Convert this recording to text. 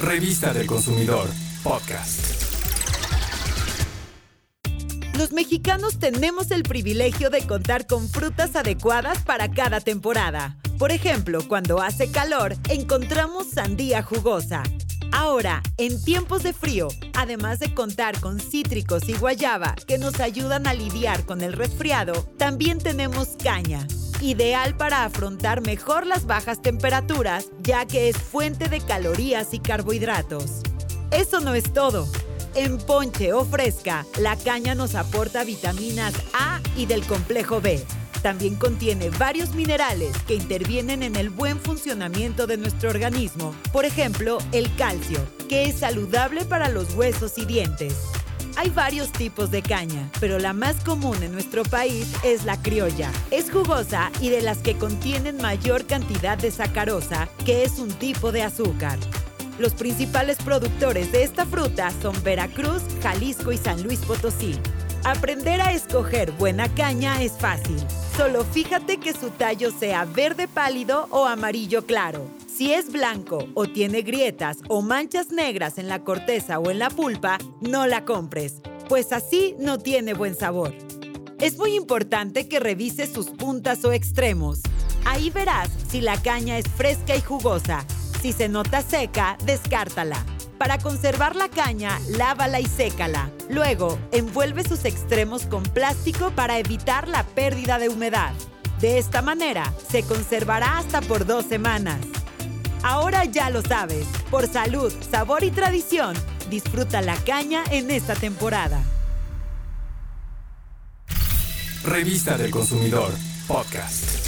Revista del Consumidor, podcast. Los mexicanos tenemos el privilegio de contar con frutas adecuadas para cada temporada. Por ejemplo, cuando hace calor, encontramos sandía jugosa. Ahora, en tiempos de frío, además de contar con cítricos y guayaba que nos ayudan a lidiar con el resfriado, también tenemos caña, ideal para afrontar mejor las bajas temperaturas, ya que es fuente de calorías y carbohidratos. Eso no es todo. En ponche o fresca, la caña nos aporta vitaminas A y del complejo B. También contiene varios minerales que intervienen en el buen funcionamiento de nuestro organismo. Por ejemplo, el calcio, que es saludable para los huesos y dientes. Hay varios tipos de caña, pero la más común en nuestro país es la criolla. Es jugosa y de las que contienen mayor cantidad de sacarosa, que es un tipo de azúcar. Los principales productores de esta fruta son Veracruz, Jalisco y San Luis Potosí. Aprender a escoger buena caña es fácil. Solo fíjate que su tallo sea verde pálido o amarillo claro. Si es blanco o tiene grietas o manchas negras en la corteza o en la pulpa, no la compres, pues así no tiene buen sabor. Es muy importante que revises sus puntas o extremos. Ahí verás si la caña es fresca y jugosa. Si se nota seca, descártala. Para conservar la caña, lávala y sécala. Luego, envuelve sus extremos con plástico para evitar la pérdida de humedad. De esta manera, se conservará hasta por dos semanas. Ahora ya lo sabes. Por salud, sabor y tradición, disfruta la caña en esta temporada. Revista del Consumidor, podcast.